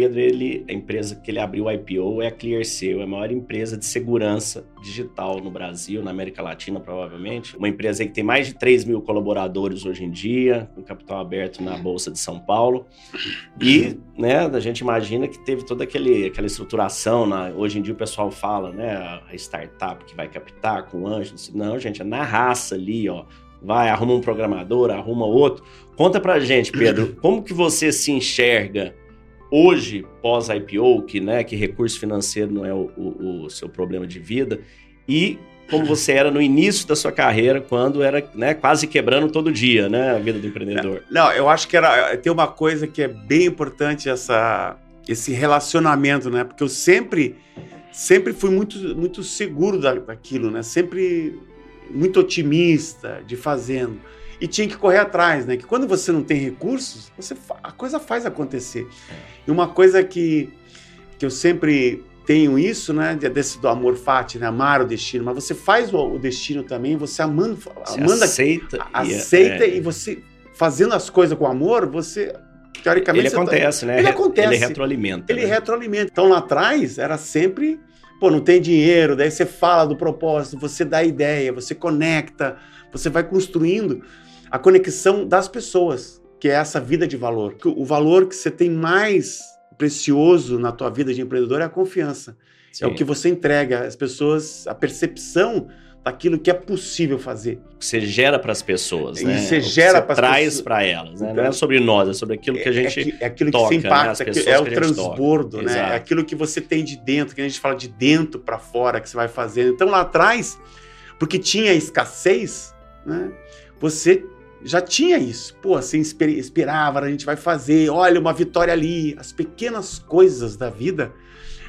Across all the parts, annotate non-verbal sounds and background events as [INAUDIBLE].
Pedro, ele, a empresa que ele abriu o IPO é a ClearSale, é a maior empresa de segurança digital no Brasil, na América Latina, provavelmente. Uma empresa que tem mais de 3 mil colaboradores hoje em dia, com capital aberto na Bolsa de São Paulo. E né, a gente imagina que teve toda aquele, aquela estruturação. Na, hoje em dia o pessoal fala, né? A startup que vai captar com anjos. Não, gente, é na raça ali, ó vai, arruma um programador, arruma outro. Conta pra gente, Pedro, [CLEARS THROAT] como que você se enxerga hoje, pós-IPO, que, né, que recurso financeiro não é o, o, o, seu problema de vida, e como você era no início da sua carreira, quando era né, quase quebrando todo dia, né, a vida do empreendedor. Não, eu acho que era, tem uma coisa que é bem importante, essa, esse relacionamento, né, porque eu sempre, sempre fui muito, muito seguro da, daquilo, né, sempre muito otimista de fazendo e tinha que correr atrás, né? Que quando você não tem recursos, você a coisa faz acontecer. E uma coisa que, que eu sempre tenho isso, né? Desse do amor fati, né? Amar o destino, mas você faz o, o destino também, você amando, você amando aceita, aceita e, é, e você fazendo as coisas com amor, você teoricamente ele tá acontece, tá, né? Ele acontece. Ele retroalimenta. Ele né? retroalimenta. Então lá atrás era sempre pô, não tem dinheiro, daí você fala do propósito, você dá ideia, você conecta, você vai construindo a conexão das pessoas, que é essa vida de valor. O valor que você tem mais precioso na tua vida de empreendedor é a confiança. Sim. É o que você entrega às pessoas, a percepção daquilo que é possível fazer. Você gera para as pessoas, né? E você gera para traz para elas, né? Não é sobre nós, é sobre aquilo que a gente é, é aquilo toca, que se impacta, né? é o transbordo, né? É aquilo que você tem de dentro, que a gente fala de dentro para fora que você vai fazendo. Então lá atrás, porque tinha escassez, né? Você já tinha isso. Pô, você esperava, a gente vai fazer, olha, uma vitória ali. As pequenas coisas da vida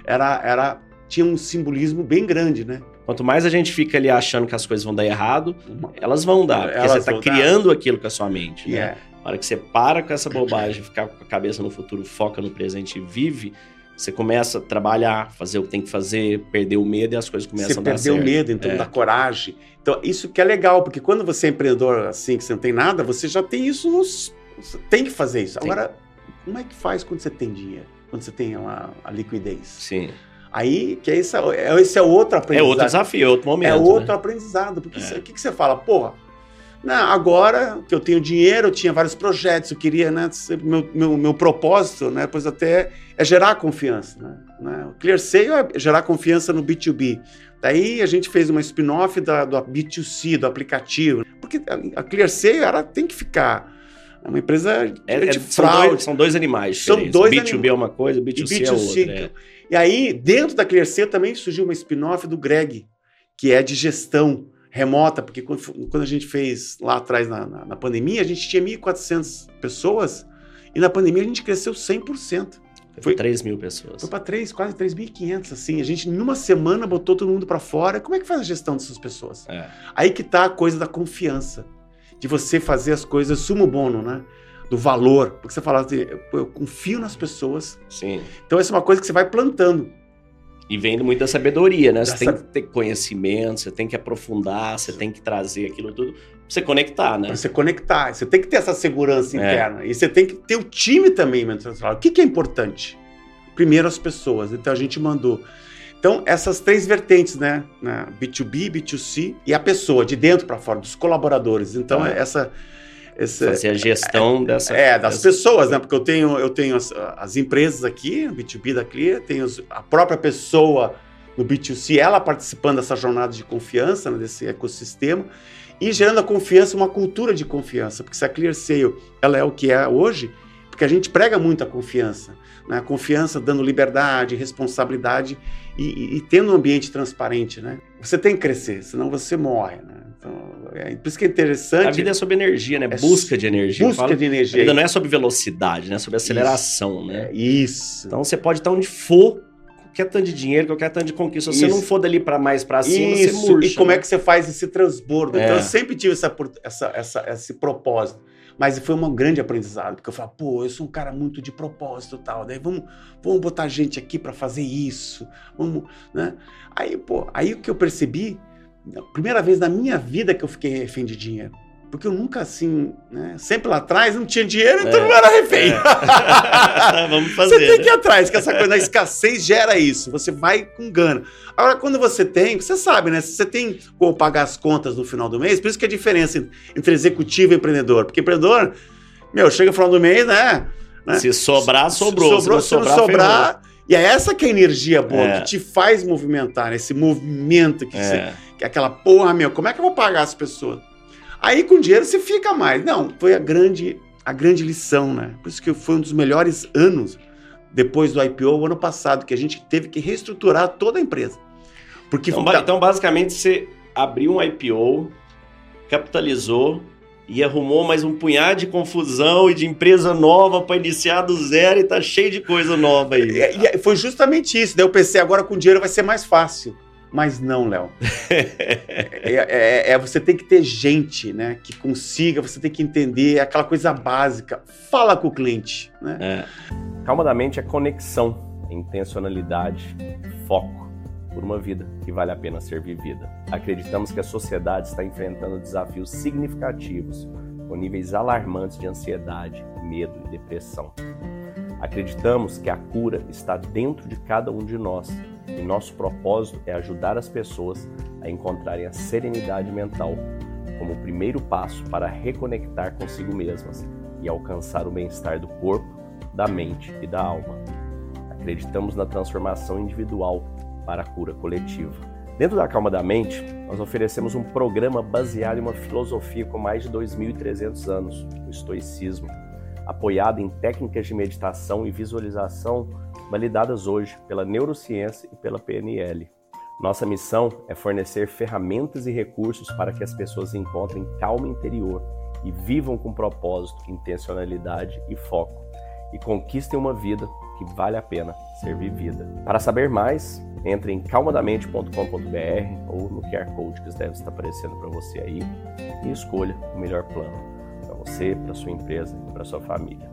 era, era, tinha um simbolismo bem grande, né? Quanto mais a gente fica ali achando que as coisas vão dar errado, elas vão dar, porque elas você está criando dar. aquilo com a sua mente. Né? Yeah. Na hora que você para com essa bobagem, ficar com a cabeça no futuro, foca no presente e vive, você começa a trabalhar, fazer o que tem que fazer, perder o medo e as coisas começam você a dar certo. Você perdeu o medo, então é. dá coragem. Então, isso que é legal, porque quando você é empreendedor assim, que você não tem nada, você já tem isso nos... Você tem que fazer isso. Agora, como é que faz quando você tem dinheiro? Quando você tem a, a liquidez? Sim. Aí, que é esse, esse é outro aprendizado. É outro desafio, é outro momento. É outro né? aprendizado. Porque o é. que, que você fala? Porra, não, agora que eu tenho dinheiro, eu tinha vários projetos, eu queria, né? Meu, meu, meu propósito, né? Pois até é gerar confiança, né? né? O ClearSale é gerar confiança no B2B. Daí a gente fez uma spin-off do B2C, do aplicativo. Porque a ClearSale, ela tem que ficar... É uma empresa é, de são fraude. Dois, são dois animais. São dois B2B anim... é uma coisa, B2C, B2C é outra. É. E aí, dentro da ClearSale também surgiu uma spin-off do Greg, que é de gestão remota, porque quando, quando a gente fez lá atrás na, na, na pandemia, a gente tinha 1.400 pessoas e na pandemia a gente cresceu 100%. Foi 3 mil pessoas. Foi para 3, quase 3.500, assim. A gente, numa semana, botou todo mundo para fora. Como é que faz a gestão dessas pessoas? É. Aí que tá a coisa da confiança. De você fazer as coisas sumo bono, né? do valor. Porque você fala assim, eu confio nas pessoas. Sim. Então, essa é uma coisa que você vai plantando. E vem muito da sabedoria, né? Você tem que ter conhecimento, você tem que aprofundar, você tem que trazer aquilo tudo pra você conectar, né? Pra você conectar. Você tem que ter essa segurança é. interna. E você tem que ter o time também, O que, que é importante? Primeiro, as pessoas. Então, a gente mandou. Então, essas três vertentes, né? B2B, B2C e a pessoa, de dentro para fora, dos colaboradores. Então, é. essa esse, fazer a gestão é, dessa. É, das dessa... pessoas, né? Porque eu tenho, eu tenho as, as empresas aqui, o B2B da Clear, tenho a própria pessoa no B2C, ela participando dessa jornada de confiança, né, desse ecossistema, e gerando a confiança, uma cultura de confiança. Porque se a Clear Sale ela é o que é hoje, porque a gente prega muito a confiança. Né? A confiança dando liberdade, responsabilidade e, e, e, tendo um ambiente transparente. Né? Você tem que crescer, senão você morre. Né? Então, é, por isso que é interessante. A vida é sobre energia, né? É busca de energia. Busca de energia. A vida não é sobre velocidade, né? É sobre aceleração, isso. né? É, isso. Então você pode estar onde for, qualquer tanto de dinheiro, qualquer tanto de conquista. Se você não for dali para mais para cima, isso. você murcha. E como né? é que você faz esse transbordo? É. Então eu sempre tive essa, essa, essa, esse propósito. Mas foi um grande aprendizado, porque eu falei, pô, eu sou um cara muito de propósito e tal, daí vamos, vamos botar gente aqui para fazer isso, vamos, né? Aí, pô, aí o que eu percebi, primeira vez na minha vida que eu fiquei refém de dinheiro. Porque eu nunca, assim, né? Sempre lá atrás não tinha dinheiro, então é, não era refém. É. [LAUGHS] Vamos fazer. Você tem que ir atrás, que essa coisa da escassez gera isso. Você vai com gana. Agora, quando você tem, você sabe, né? Se você tem como pagar as contas no final do mês, por isso que é a diferença entre executivo e empreendedor. Porque empreendedor, meu, chega no final do mês, né? né? Se sobrar, sobrou. Sobrou, se não sobrar, se não sobrar e é essa que é a energia boa, é. que te faz movimentar, né? esse movimento que, é. Aquela porra, meu, como é que eu vou pagar as pessoas? Aí com dinheiro você fica mais. Não, foi a grande, a grande lição, né? Por isso que foi um dos melhores anos depois do IPO, o ano passado, que a gente teve que reestruturar toda a empresa. Porque então, então basicamente, você abriu um IPO, capitalizou e arrumou mais um punhado de confusão e de empresa nova para iniciar do zero e tá cheio de coisa nova aí. E, e foi justamente isso. Daí eu pensei, agora com dinheiro vai ser mais fácil. Mas não, Léo. é, é, é, você tem que ter gente, né? Que consiga, você tem que entender aquela coisa básica. Fala com o cliente, né? É. Calma da mente é conexão, intencionalidade, foco por uma vida que vale a pena ser vivida. Acreditamos que a sociedade está enfrentando desafios significativos, com níveis alarmantes de ansiedade, medo e depressão. Acreditamos que a cura está dentro de cada um de nós e nosso propósito é ajudar as pessoas a encontrarem a serenidade mental como o primeiro passo para reconectar consigo mesmas e alcançar o bem-estar do corpo, da mente e da alma. Acreditamos na transformação individual para a cura coletiva. Dentro da Calma da Mente, nós oferecemos um programa baseado em uma filosofia com mais de 2.300 anos, o estoicismo, apoiado em técnicas de meditação e visualização validadas hoje pela neurociência e pela PNL. Nossa missão é fornecer ferramentas e recursos para que as pessoas encontrem calma interior e vivam com propósito, intencionalidade e foco, e conquistem uma vida que vale a pena ser vivida. Para saber mais, entre em calmadamente.com.br ou no QR Code que deve estar aparecendo para você aí e escolha o melhor plano para você, para sua empresa e para sua família.